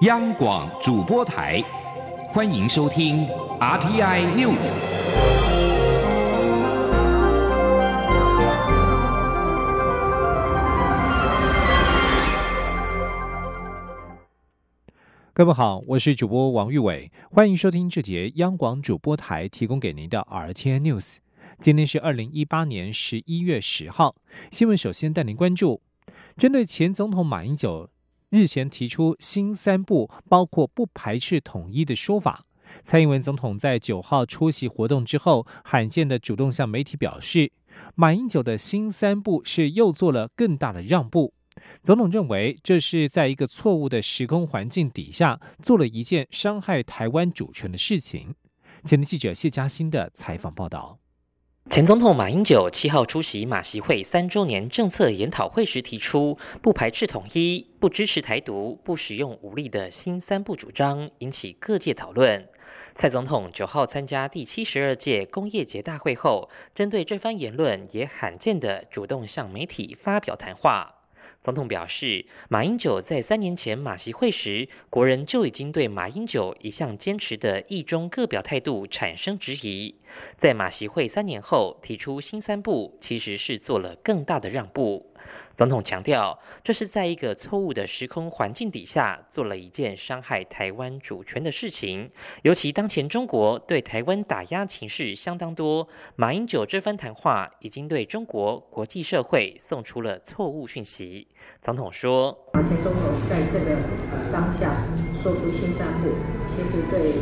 央广主播台，欢迎收听 RTI News。各位好，我是主播王玉伟，欢迎收听这节央广主播台提供给您的 RTI News。今天是二零一八年十一月十号，新闻首先带您关注，针对前总统马英九。日前提出新三部，包括不排斥统一的说法。蔡英文总统在九号出席活动之后，罕见的主动向媒体表示，马英九的新三部是又做了更大的让步。总统认为，这是在一个错误的时空环境底下，做了一件伤害台湾主权的事情。前天记者谢嘉欣的采访报道。前总统马英九七号出席马习会三周年政策研讨会时提出，不排斥统一、不支持台独、不使用武力的新三不主张，引起各界讨论。蔡总统九号参加第七十二届工业节大会后，针对这番言论，也罕见的主动向媒体发表谈话。总统表示，马英九在三年前马习会时，国人就已经对马英九一向坚持的“一中各表”态度产生质疑。在马习会三年后提出新三步，其实是做了更大的让步。总统强调，这是在一个错误的时空环境底下做了一件伤害台湾主权的事情。尤其当前中国对台湾打压情势相当多，马英九这番谈话已经对中国国际社会送出了错误讯息。总统说：“马前总统在这个呃当下说出新三步，其实对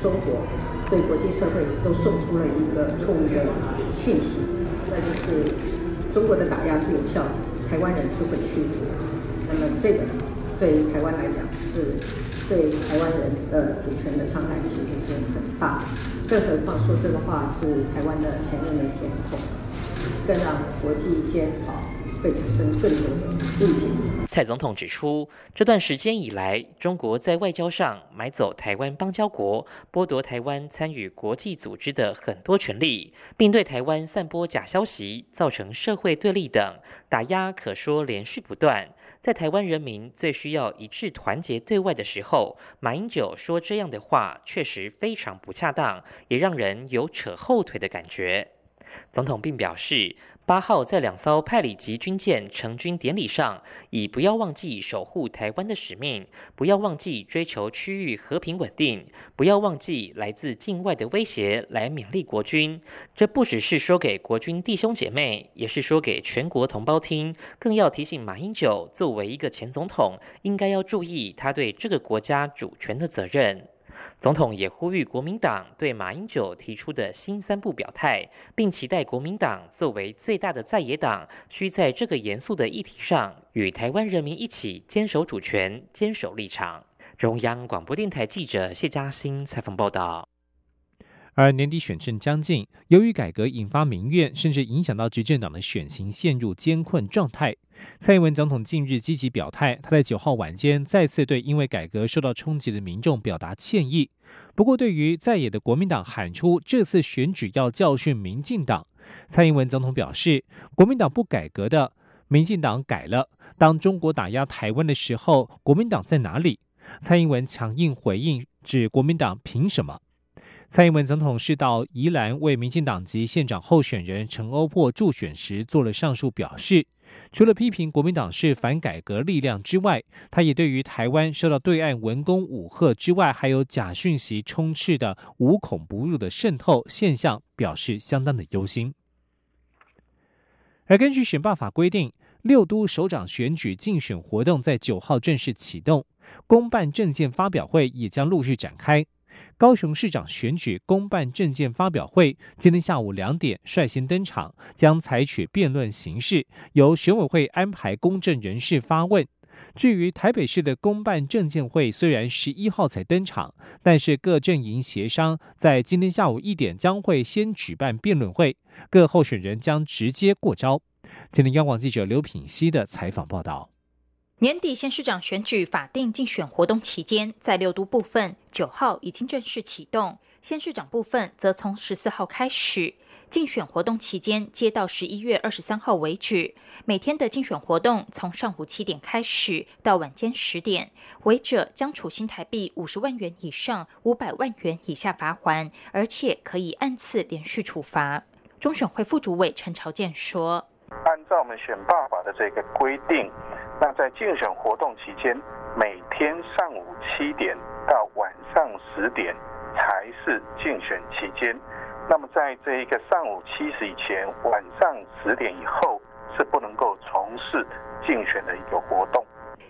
中国、对国际社会都送出了一个错误的讯息，那就是中国的打压是有效的。”台湾人是会屈服的，那么这个对台湾来讲是对台湾人的主权的伤害，其实是很大。更何况说这个话是台湾的前任的总统，更让国际间啊会产生更多的误解。蔡总统指出，这段时间以来，中国在外交上买走台湾邦交国，剥夺台湾参与国际组织的很多权利，并对台湾散播假消息，造成社会对立等打压，可说连续不断。在台湾人民最需要一致团结对外的时候，马英九说这样的话，确实非常不恰当，也让人有扯后腿的感觉。总统并表示。八号在两艘派里级军舰成军典礼上，以不要忘记守护台湾的使命，不要忘记追求区域和平稳定，不要忘记来自境外的威胁，来勉励国军。这不只是说给国军弟兄姐妹，也是说给全国同胞听，更要提醒马英九作为一个前总统，应该要注意他对这个国家主权的责任。总统也呼吁国民党对马英九提出的新三步表态，并期待国民党作为最大的在野党，需在这个严肃的议题上与台湾人民一起坚守主权、坚守立场。中央广播电台记者谢嘉欣采访报道。而年底选政将近，由于改革引发民怨，甚至影响到执政党的选情陷入艰困状态。蔡英文总统近日积极表态，他在九号晚间再次对因为改革受到冲击的民众表达歉意。不过，对于在野的国民党喊出这次选举要教训民进党，蔡英文总统表示，国民党不改革的，民进党改了。当中国打压台湾的时候，国民党在哪里？蔡英文强硬回应，指国民党凭什么？蔡英文总统是到宜兰为民进党籍县长候选人陈欧珀助选时做了上述表示。除了批评国民党是反改革力量之外，他也对于台湾受到对岸文攻武吓之外，还有假讯息充斥的无孔不入的渗透现象表示相当的忧心。而根据选罢法规定，六都首长选举竞选活动在九号正式启动，公办证件发表会也将陆续展开。高雄市长选举公办证件发表会今天下午两点率先登场，将采取辩论形式，由选委会安排公证人士发问。至于台北市的公办证件会，虽然十一号才登场，但是各阵营协商在今天下午一点将会先举办辩论会，各候选人将直接过招。今天央广记者刘品熙的采访报道。年底县市长选举法定竞选活动期间，在六都部分九号已经正式启动，县市长部分则从十四号开始。竞选活动期间，接到十一月二十三号为止，每天的竞选活动从上午七点开始到晚间十点，违者将处新台币五十万元以上五百万元以下罚款，而且可以按次连续处罚。中选会副主委陈朝健说：“按照我们选罢法的这个规定，那在竞选活动期间，每天上午七点到晚上十点才是竞选期间。”那么，在这一个上午七时以前，晚上十点以后是不能够从事竞选的一个活动。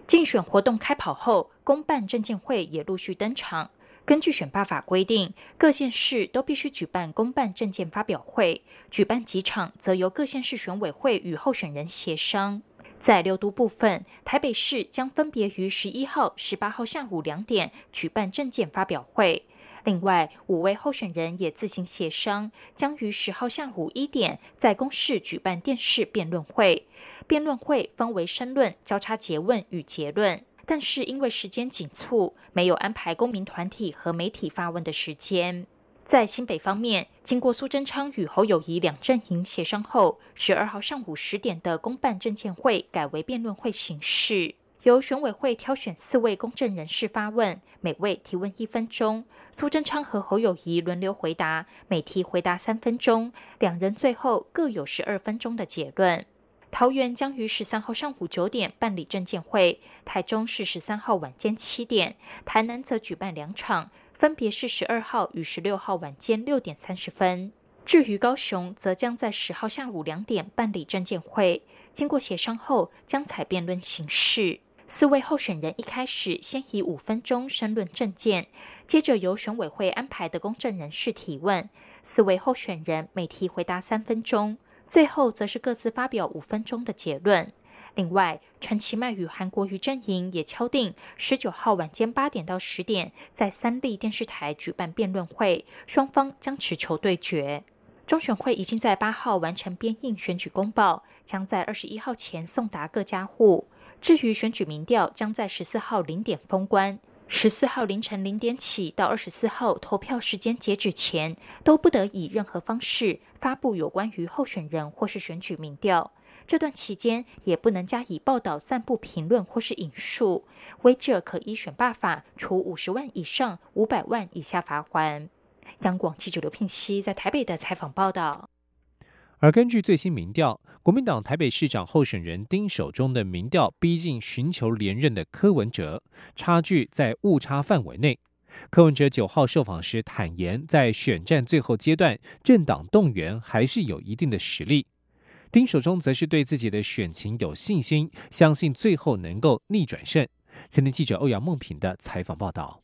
竞选活动开跑后，公办证监会也陆续登场。根据选罢法规定，各县市都必须举办公办证件发表会，举办几场则由各县市选委会与候选人协商。在六都部分，台北市将分别于十一号、十八号下午两点举办证件发表会。另外，五位候选人也自行协商，将于十号下午一点在公示举办电视辩论会。辩论会分为申论、交叉诘问与结论，但是因为时间紧促，没有安排公民团体和媒体发问的时间。在新北方面，经过苏贞昌与侯友谊两阵营协商后，十二号上午十点的公办证监会改为辩论会形式。由选委会挑选四位公正人士发问，每位提问一分钟。苏贞昌和侯友谊轮流回答，每题回答三分钟，两人最后各有十二分钟的结论。桃园将于十三号上午九点办理证监会，台中是十三号晚间七点，台南则举办两场，分别是十二号与十六号晚间六点三十分。至于高雄，则将在十号下午两点办理证监会，经过协商后将采辩论形式。四位候选人一开始先以五分钟申论政见，接着由选委会安排的公证人士提问，四位候选人每题回答三分钟，最后则是各自发表五分钟的结论。另外，陈其迈与韩国瑜阵营也敲定十九号晚间八点到十点，在三立电视台举办辩论会，双方将持球对决。中选会已经在八号完成编印选举公报，将在二十一号前送达各家户。至于选举民调，将在十四号零点封关。十四号凌晨零点起到二十四号投票时间截止前，都不得以任何方式发布有关于候选人或是选举民调。这段期间，也不能加以报道、散布评论或是引述。违者可依选罢法处五十万以上五百万以下罚款。央广记者刘聘熙在台北的采访报道。而根据最新民调，国民党台北市长候选人丁守中的民调逼近寻求连任的柯文哲，差距在误差范围内。柯文哲九号受访时坦言，在选战最后阶段，政党动员还是有一定的实力。丁守中则是对自己的选情有信心，相信最后能够逆转胜。今天记者欧阳梦平的采访报道。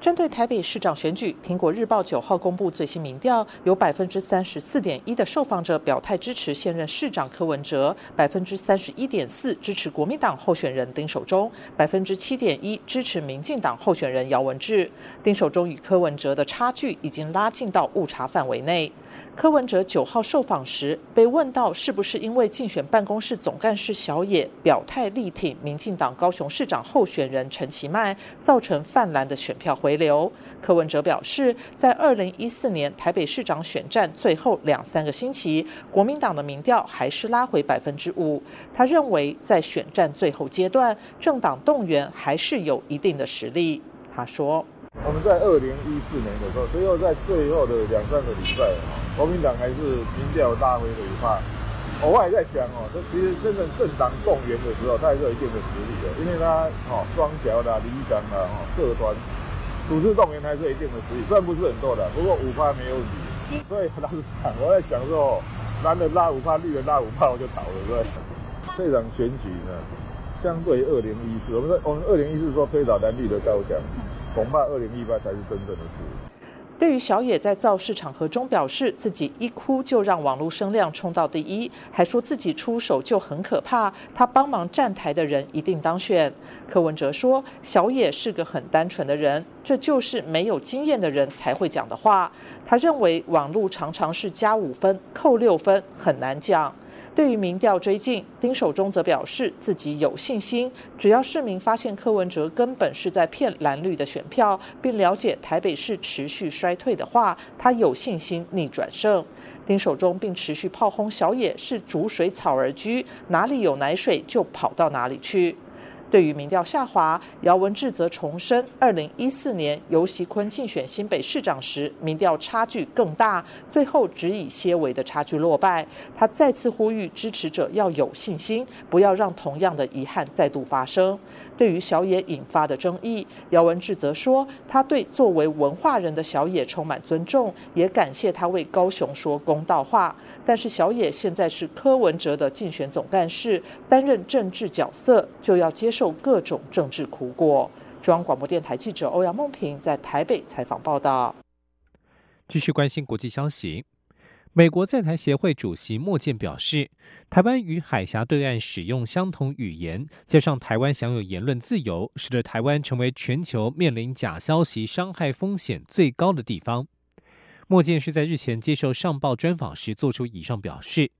针对台北市长选举，苹果日报九号公布最新民调，有百分之三十四点一的受访者表态支持现任市长柯文哲，百分之三十一点四支持国民党候选人丁守中，百分之七点一支持民进党候选人姚文智。丁守中与柯文哲的差距已经拉近到误差范围内。柯文哲九号受访时被问到，是不是因为竞选办公室总干事小野表态力挺民进党高雄市长候选人陈其迈，造成泛蓝的选票回流？柯文哲表示，在二零一四年台北市长选战最后两三个星期，国民党的民调还是拉回百分之五。他认为，在选战最后阶段，政党动员还是有一定的实力。他说：“我们在二零一四年的时候，最后在最后的两三个礼拜。”国民党还是民调大回的一派，我还在想哦，这其实真正政党动员的时候，它还是有一定的实力的，因为它哦双桥啦、里长啦、哦社团组织动员还是有一定的实力，虽然不是很多的，不过五趴没有底，所以老实讲，我在想说，蓝的拉五趴，绿的拉五趴，我就倒了，对不对？这场选举呢，相对二零一四，我们说我们二零一四说推倒蓝绿的高墙，恐怕二零一八才是真正的事。对于小野在造势场合中表示自己一哭就让网络声量冲到第一，还说自己出手就很可怕，他帮忙站台的人一定当选。柯文哲说，小野是个很单纯的人，这就是没有经验的人才会讲的话。他认为网络常常是加五分扣六分，很难讲。对于民调追进，丁守中则表示自己有信心，只要市民发现柯文哲根本是在骗蓝绿的选票，并了解台北市持续衰退的话，他有信心逆转胜。丁守中并持续炮轰小野是逐水草而居，哪里有奶水就跑到哪里去。对于民调下滑，姚文智则重申，二零一四年尤锡坤竞选新北市长时，民调差距更大，最后只以些微的差距落败。他再次呼吁支持者要有信心，不要让同样的遗憾再度发生。对于小野引发的争议，姚文智则说，他对作为文化人的小野充满尊重，也感谢他为高雄说公道话。但是小野现在是柯文哲的竞选总干事，担任政治角色，就要接受受各种政治苦果。中央广播电台记者欧阳梦平在台北采访报道。继续关心国际消息。美国在台协会主席莫健表示，台湾与海峡对岸使用相同语言，加上台湾享有言论自由，使得台湾成为全球面临假消息伤害风险最高的地方。莫健是在日前接受上报专访时做出以上表示。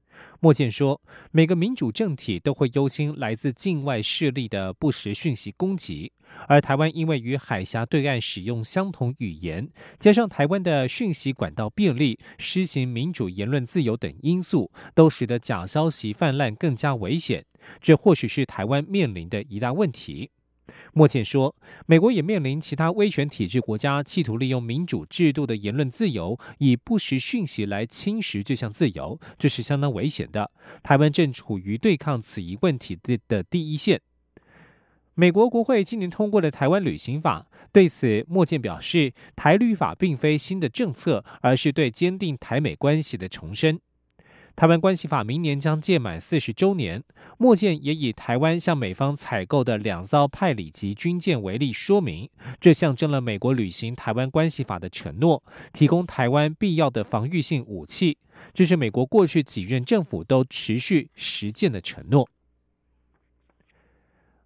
莫健说：“每个民主政体都会忧心来自境外势力的不实讯息攻击，而台湾因为与海峡对岸使用相同语言，加上台湾的讯息管道便利、施行民主言论自由等因素，都使得假消息泛滥更加危险。这或许是台湾面临的一大问题。”莫健说：“美国也面临其他威权体制国家企图利用民主制度的言论自由，以不实讯息来侵蚀这项自由，这是相当危险的。台湾正处于对抗此一问题的的第一线。”美国国会今年通过的《台湾旅行法》，对此莫健表示：“台旅法并非新的政策，而是对坚定台美关系的重申。”台湾关系法明年将届满四十周年，莫健也以台湾向美方采购的两艘派里级军舰为例，说明这象征了美国履行台湾关系法的承诺，提供台湾必要的防御性武器，这是美国过去几任政府都持续实践的承诺。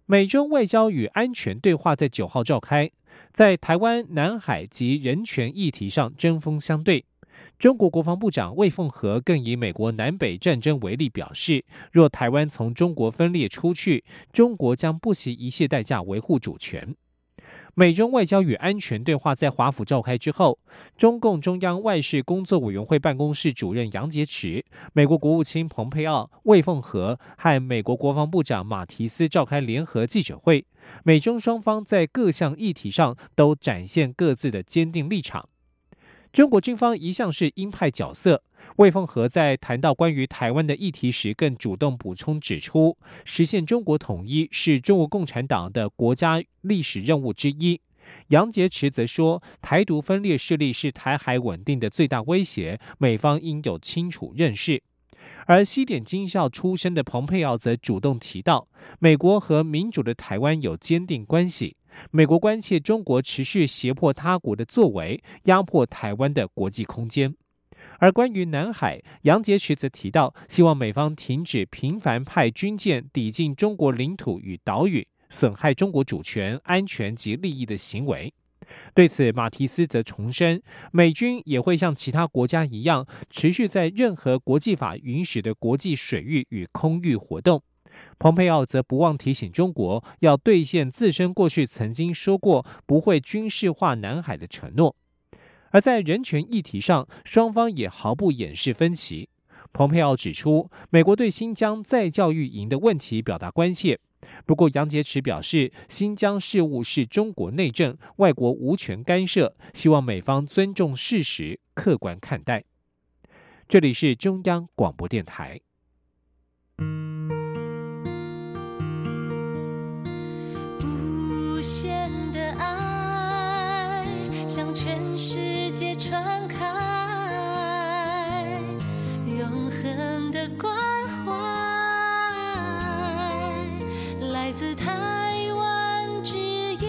美中外交与安全对话在九号召开，在台湾、南海及人权议题上针锋相对。中国国防部长魏凤和更以美国南北战争为例，表示若台湾从中国分裂出去，中国将不惜一切代价维护主权。美中外交与安全对话在华府召开之后，中共中央外事工作委员会办公室主任杨洁篪、美国国务卿蓬佩奥、魏凤和和美国国防部长马提斯召开联合记者会，美中双方在各项议题上都展现各自的坚定立场。中国军方一向是鹰派角色。魏凤和在谈到关于台湾的议题时，更主动补充指出，实现中国统一是中国共产党的国家历史任务之一。杨洁篪则说，台独分裂势力是台海稳定的最大威胁，美方应有清楚认识。而西点军校出身的蓬佩奥则主动提到，美国和民主的台湾有坚定关系。美国关切中国持续胁迫他国的作为，压迫台湾的国际空间。而关于南海，杨洁篪则提到，希望美方停止频繁派军舰抵近中国领土与岛屿，损害中国主权、安全及利益的行为。对此，马提斯则重申，美军也会像其他国家一样，持续在任何国际法允许的国际水域与空域活动。蓬佩奥则不忘提醒中国，要兑现自身过去曾经说过不会军事化南海的承诺。而在人权议题上，双方也毫不掩饰分歧。蓬佩奥指出，美国对新疆再教育营的问题表达关切，不过杨洁篪表示，新疆事务是中国内政，外国无权干涉，希望美方尊重事实，客观看待。这里是中央广播电台。向全世界传开，永恒的关怀，来自台湾之音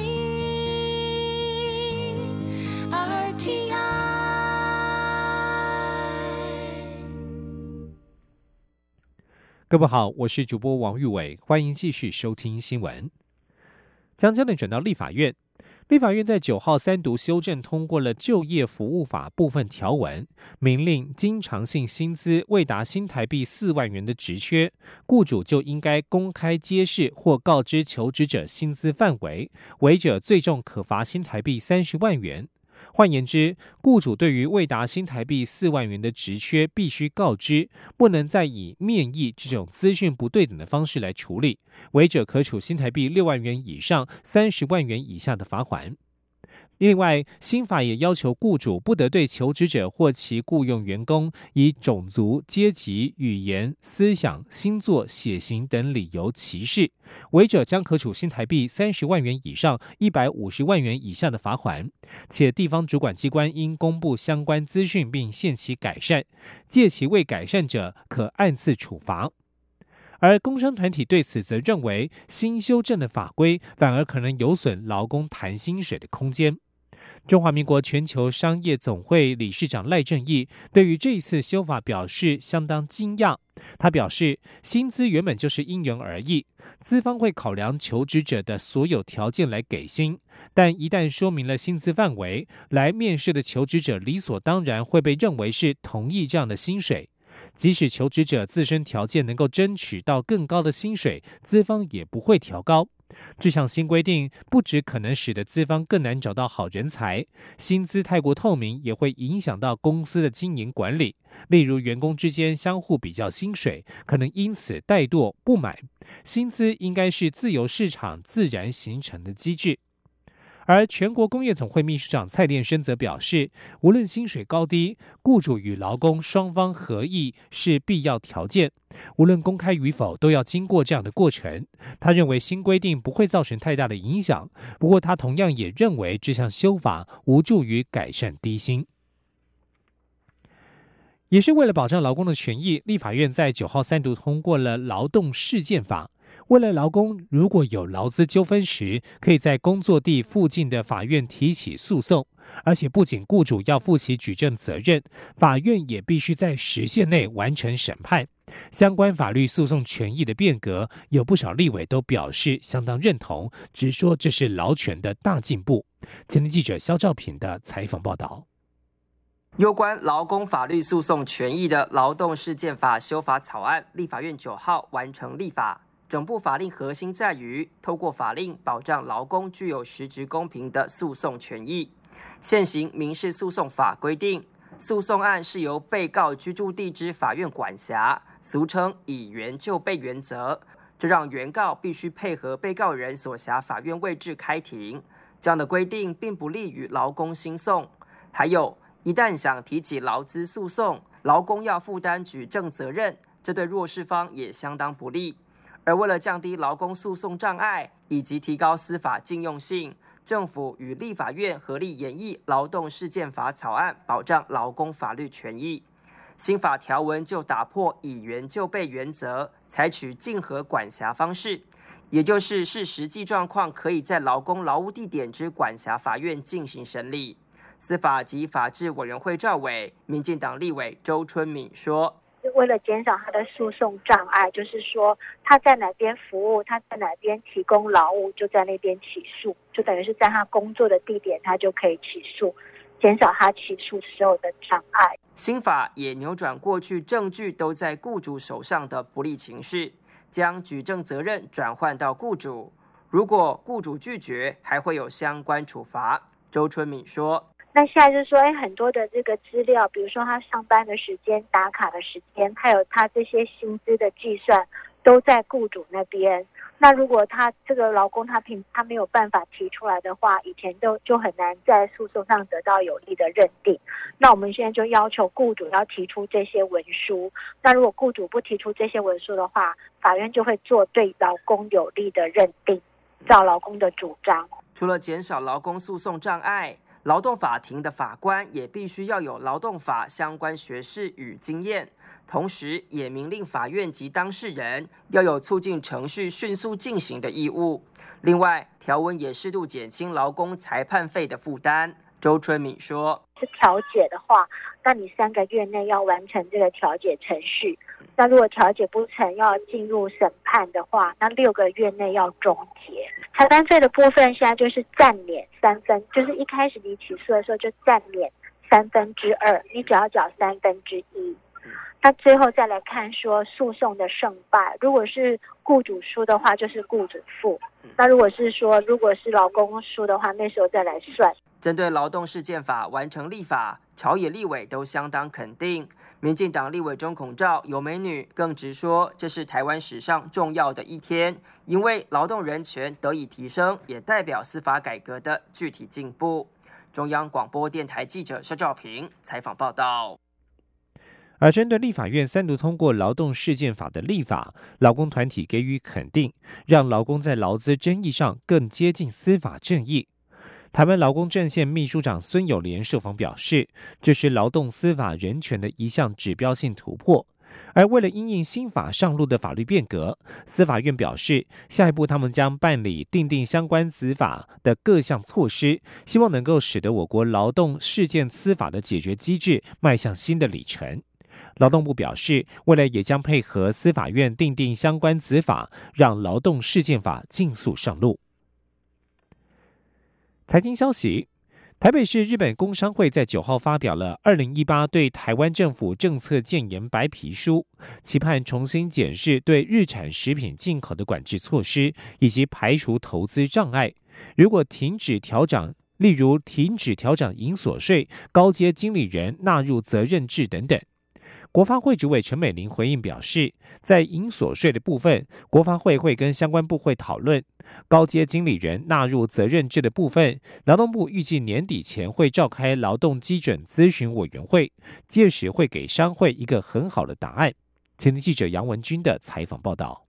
RTI。各位好，我是主播王玉伟，欢迎继续收听新闻。将焦点转到立法院。立法院在九号三读修正通过了就业服务法部分条文，明令经常性薪资未达新台币四万元的职缺，雇主就应该公开揭示或告知求职者薪资范围，违者最重可罚新台币三十万元。换言之，雇主对于未达新台币四万元的职缺，必须告知，不能再以面议这种资讯不对等的方式来处理，违者可处新台币六万元以上三十万元以下的罚款。另外，新法也要求雇主不得对求职者或其雇佣员工以种族、阶级、语言、思想、星座、血型等理由歧视，违者将可处新台币三十万元以上一百五十万元以下的罚款，且地方主管机关应公布相关资讯并限期改善，借其未改善者可按次处罚。而工商团体对此则认为，新修正的法规反而可能有损劳工谈薪水的空间。中华民国全球商业总会理事长赖正义对于这一次修法表示相当惊讶。他表示，薪资原本就是因人而异，资方会考量求职者的所有条件来给薪，但一旦说明了薪资范围，来面试的求职者理所当然会被认为是同意这样的薪水。即使求职者自身条件能够争取到更高的薪水，资方也不会调高。这项新规定不止可能使得资方更难找到好人才，薪资太过透明也会影响到公司的经营管理。例如，员工之间相互比较薪水，可能因此怠惰不满。薪资应该是自由市场自然形成的机制。而全国工业总会秘书长蔡殿生则表示，无论薪水高低，雇主与劳工双方合意是必要条件。无论公开与否，都要经过这样的过程。他认为新规定不会造成太大的影响，不过他同样也认为这项修法无助于改善低薪。也是为了保障劳工的权益，立法院在九号三读通过了劳动事件法。为了劳工如果有劳资纠纷时，可以在工作地附近的法院提起诉讼，而且不仅雇主要负起举证责任，法院也必须在时限内完成审判。相关法律诉讼权益的变革，有不少立委都表示相当认同，直说这是劳权的大进步。前天记者肖兆平的采访报道。有关劳工法律诉讼权益的劳动事件法修法草案，立法院九号完成立法。整部法令核心在于，透过法令保障劳工具有实质公平的诉讼权益。现行民事诉讼法规定，诉讼案是由被告居住地之法院管辖，俗称以原就被原则。这让原告必须配合被告人所辖法院位置开庭。这样的规定并不利于劳工兴讼。还有，一旦想提起劳资诉讼，劳工要负担举证责任，这对弱势方也相当不利。而为了降低劳工诉讼障碍以及提高司法禁用性，政府与立法院合力演绎劳动事件法草案，保障劳工法律权益。新法条文就打破以原就被原则，采取竞合管辖方式，也就是视实际状况，可以在劳工劳务地点之管辖法院进行审理。司法及法制委员会赵伟、民进党立委周春敏说。为了减少他的诉讼障碍，就是说他在哪边服务，他在哪边提供劳务，就在那边起诉，就等于是在他工作的地点，他就可以起诉，减少他起诉时候的障碍。新法也扭转过去证据都在雇主手上的不利情势，将举证责任转换到雇主，如果雇主拒绝，还会有相关处罚。周春敏说。那现在就是说，哎，很多的这个资料，比如说他上班的时间、打卡的时间，还有他这些薪资的计算，都在雇主那边。那如果他这个劳工他平他没有办法提出来的话，以前都就很难在诉讼上得到有利的认定。那我们现在就要求雇主要提出这些文书。那如果雇主不提出这些文书的话，法院就会做对劳工有利的认定，照劳工的主张。除了减少劳工诉讼障碍。劳动法庭的法官也必须要有劳动法相关学识与经验，同时也明令法院及当事人要有促进程序迅速进行的义务。另外，条文也适度减轻劳工裁判费的负担。周春敏说：“是调解的话，那你三个月内要完成这个调解程序，那如果调解不成，要进入审判的话，那六个月内要终结。裁判费的部分现在就是暂免三分，就是一开始你起诉的时候就暂免三分之二，你只要缴三分之一。那最后再来看说诉讼的胜败，如果是雇主输的话，就是雇主付；那如果是说如果是劳工输的话，那时候再来算。针对劳动事件法完成立法，朝野立委都相当肯定。民进党立委中孔照有美女更直说，这是台湾史上重要的一天，因为劳动人权得以提升，也代表司法改革的具体进步。中央广播电台记者肖兆平采访报道。而针对立法院三读通过劳动事件法的立法，劳工团体给予肯定，让劳工在劳资争议上更接近司法正义。台湾劳工阵线秘书长孙友莲受访表示，这是劳动司法人权的一项指标性突破。而为了因应新法上路的法律变革，司法院表示，下一步他们将办理订定相关司法的各项措施，希望能够使得我国劳动事件司法的解决机制迈向新的里程。劳动部表示，未来也将配合司法院订定相关子法，让劳动事件法尽速上路。财经消息：台北市日本工商会在九号发表了二零一八对台湾政府政策建言白皮书，期盼重新检视对日产食品进口的管制措施，以及排除投资障碍。如果停止调整，例如停止调整银所税、高阶经理人纳入责任制等等。国发会主委陈美玲回应表示，在营所税的部分，国发会会跟相关部会讨论；高阶经理人纳入责任制的部分，劳动部预计年底前会召开劳动基准咨询委员会，届时会给商会一个很好的答案。前天记者杨文军的采访报道。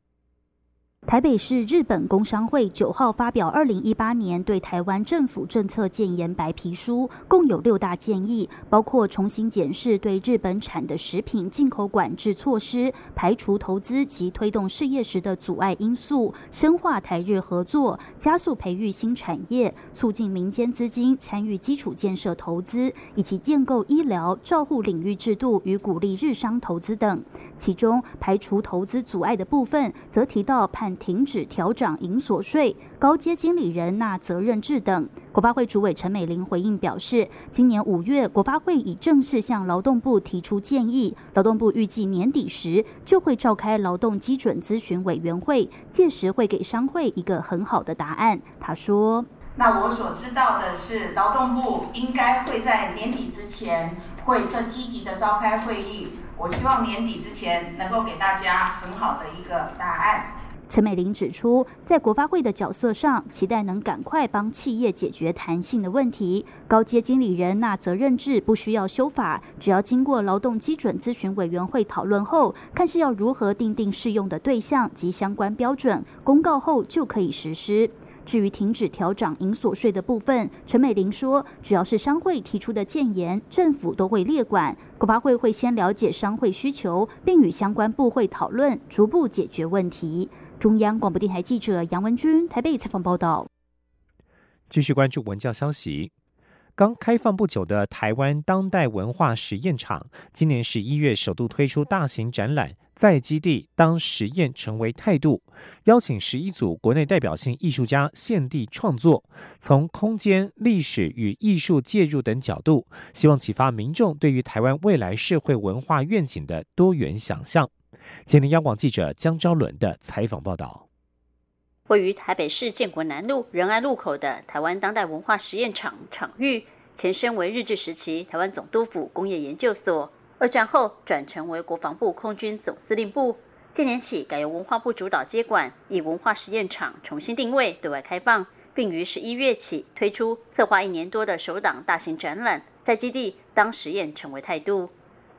台北市日本工商会九号发表二零一八年对台湾政府政策建言白皮书，共有六大建议，包括重新检视对日本产的食品进口管制措施，排除投资及推动事业时的阻碍因素，深化台日合作，加速培育新产业，促进民间资金参与基础建设投资，以及建构医疗照护领域制度与鼓励日商投资等。其中排除投资阻碍的部分，则提到判。停止调涨营所税、高阶经理人纳责任制等。国发会主委陈美玲回应表示，今年五月，国发会已正式向劳动部提出建议，劳动部预计年底时就会召开劳动基准咨询委员会，届时会给商会一个很好的答案。他说：“那我所知道的是，劳动部应该会在年底之前会正积极的召开会议，我希望年底之前能够给大家很好的一个答案。”陈美玲指出，在国发会的角色上，期待能赶快帮企业解决弹性的问题。高阶经理人那责任制不需要修法，只要经过劳动基准咨询委员会讨论后，看是要如何定定适用的对象及相关标准，公告后就可以实施。至于停止调涨银所税的部分，陈美玲说，只要是商会提出的建言，政府都会列管。国发会会先了解商会需求，并与相关部会讨论，逐步解决问题。中央广播电台记者杨文君台北采访报道。继续关注文教消息。刚开放不久的台湾当代文化实验场，今年十一月首度推出大型展览，在基地当实验成为态度，邀请十一组国内代表性艺术家现地创作，从空间、历史与艺术介入等角度，希望启发民众对于台湾未来社会文化愿景的多元想象。吉林央广记者江昭伦的采访报道：位于台北市建国南路仁爱路口的台湾当代文化实验场场域，前身为日治时期台湾总督府工业研究所，二战后转成为国防部空军总司令部。今年起改由文化部主导接管，以文化实验场重新定位，对外开放，并于十一月起推出策划一年多的首档大型展览，在基地当实验成为态度。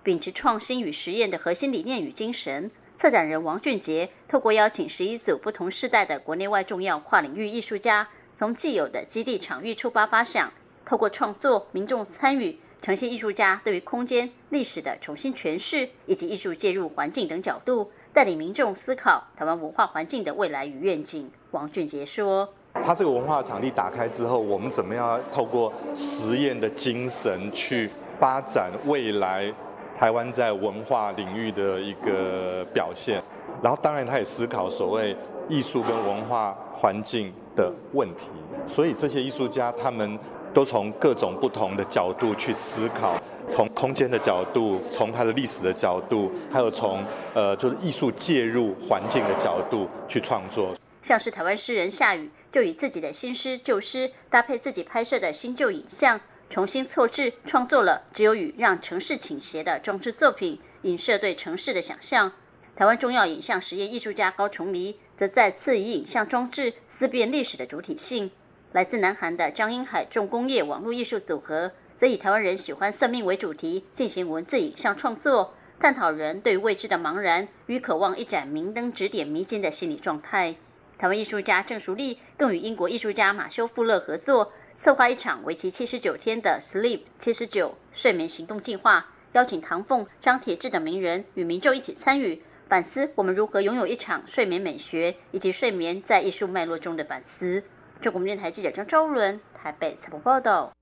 秉持创新与实验的核心理念与精神，策展人王俊杰透过邀请十一组不同世代的国内外重要跨领域艺术家，从既有的基地场域出发发想，透过创作、民众参与，呈现艺术家对于空间、历史的重新诠释，以及艺术介入环境等角度，带领民众思考台湾文化环境的未来与愿景。王俊杰说：“他这个文化场地打开之后，我们怎么样透过实验的精神去发展未来？”台湾在文化领域的一个表现。然后当然他也思考所谓艺术跟文化环境的问题，所以这些艺术家他们都从各种不同的角度去思考，从空间的角度，从它的历史的角度，还有从呃就是艺术介入环境的角度去创作。像是台湾诗人夏雨，就以自己的新诗旧诗搭配自己拍摄的新旧影像，重新凑制创作了《只有雨让城市倾斜》的装置作品，影射对城市的想象。台湾重要影像实验艺术家高崇黎，则再次以影像装置思辨历史的主体性。来自南韩的张英海重工业网络艺术组合，则以台湾人喜欢算命为主题，进行文字影像创作，探讨人对未知的茫然与渴望一盏明灯指点迷津的心理状态。台湾艺术家郑淑丽更与英国艺术家马修富勒合作，策划一场为期七十九天的 Sleep 七十九睡眠行动计划，邀请唐凤、张铁志等名人与民众一起参与。反思我们如何拥有一场睡眠美学，以及睡眠在艺术脉络中的反思。中国电台记者张昭伦台北采访报道。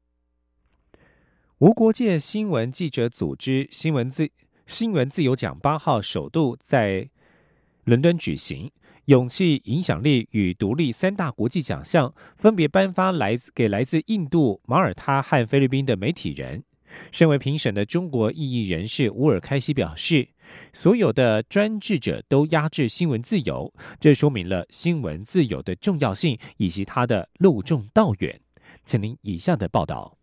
无国界新闻记者组织新闻自新闻自由奖八号首度在伦敦举行，勇气、影响力与独立三大国际奖项分别颁发来自给来自印度、马耳他和菲律宾的媒体人。身为评审的中国异议人士乌尔开西表示。所有的专制者都压制新闻自由，这说明了新闻自由的重要性以及它的路重道远。请您以下的报道。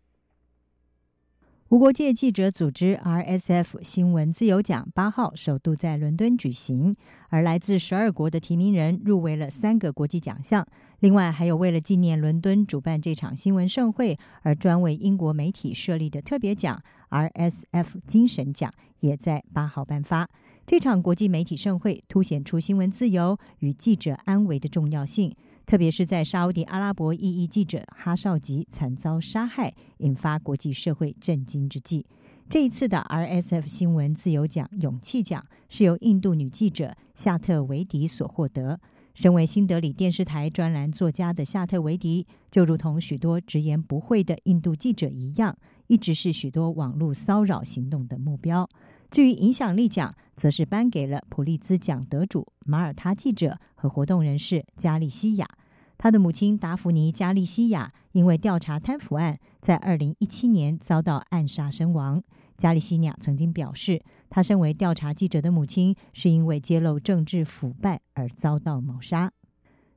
无国界记者组织 RSF 新闻自由奖八号首度在伦敦举行，而来自十二国的提名人入围了三个国际奖项。另外，还有为了纪念伦敦主办这场新闻盛会而专为英国媒体设立的特别奖 RSF 精神奖，也在八号颁发。这场国际媒体盛会凸显出新闻自由与记者安危的重要性。特别是在沙地阿拉伯异议记者哈绍吉惨遭杀害，引发国际社会震惊之际，这一次的 RSF 新闻自由奖勇气奖是由印度女记者夏特维迪所获得。身为新德里电视台专栏作家的夏特维迪，就如同许多直言不讳的印度记者一样，一直是许多网络骚扰行动的目标。至于影响力奖，则是颁给了普利兹奖得主马耳他记者和活动人士加利西亚。他的母亲达芙妮·加利西亚因为调查贪腐案，在二零一七年遭到暗杀身亡。加利西亚曾经表示，他身为调查记者的母亲是因为揭露政治腐败而遭到谋杀。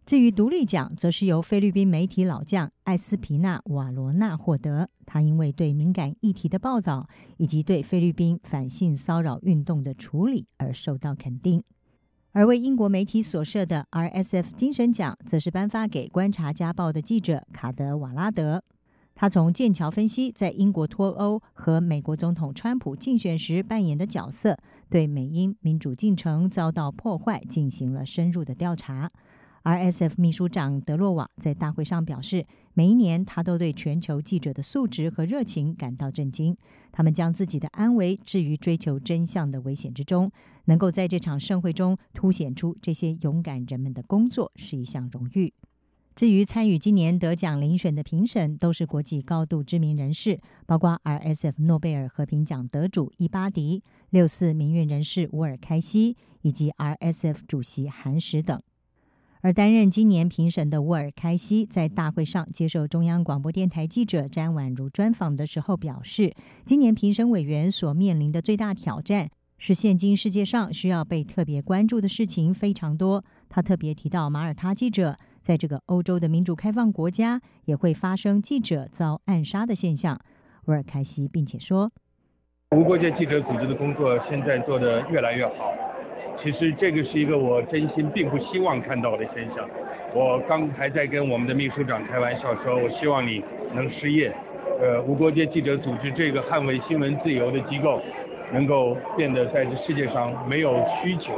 至于独立奖，则是由菲律宾媒体老将艾斯皮纳瓦罗纳获得。他因为对敏感议题的报道以及对菲律宾反性骚扰运动的处理而受到肯定。而为英国媒体所设的 RSF 精神奖，则是颁发给观察家报的记者卡德瓦拉德。他从剑桥分析在英国脱欧和美国总统川普竞选时扮演的角色，对美英民主进程遭到破坏进行了深入的调查。RSF 秘书长德洛瓦在大会上表示，每一年他都对全球记者的素质和热情感到震惊。他们将自己的安危置于追求真相的危险之中。能够在这场盛会中凸显出这些勇敢人们的工作是一项荣誉。至于参与今年得奖遴选的评审，都是国际高度知名人士，包括 RSF 诺贝尔和平奖得主伊巴迪、六四民运人士乌尔开西以及 RSF 主席韩石等。而担任今年评审的沃尔开西在大会上接受中央广播电台记者詹婉如专访的时候表示，今年评审委员所面临的最大挑战是，现今世界上需要被特别关注的事情非常多。他特别提到马耳他记者，在这个欧洲的民主开放国家，也会发生记者遭暗杀的现象。沃尔开西并且说，无国界记者组织的工作现在做得越来越好。其实这个是一个我真心并不希望看到的现象。我刚才在跟我们的秘书长开玩笑说，我希望你能失业。呃，无国界记者组织这个捍卫新闻自由的机构，能够变得在这世界上没有需求。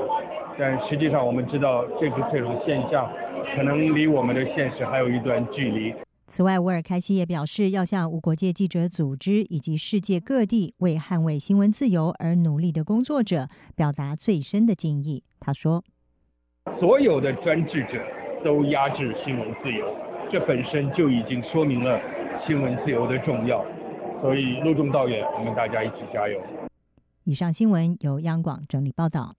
但实际上我们知道，这个这种现象可能离我们的现实还有一段距离。此外，沃尔开西也表示，要向无国界记者组织以及世界各地为捍卫新闻自由而努力的工作者表达最深的敬意。他说：“所有的专制者都压制新闻自由，这本身就已经说明了新闻自由的重要。所以，路中道远，我们大家一起加油。”以上新闻由央广整理报道。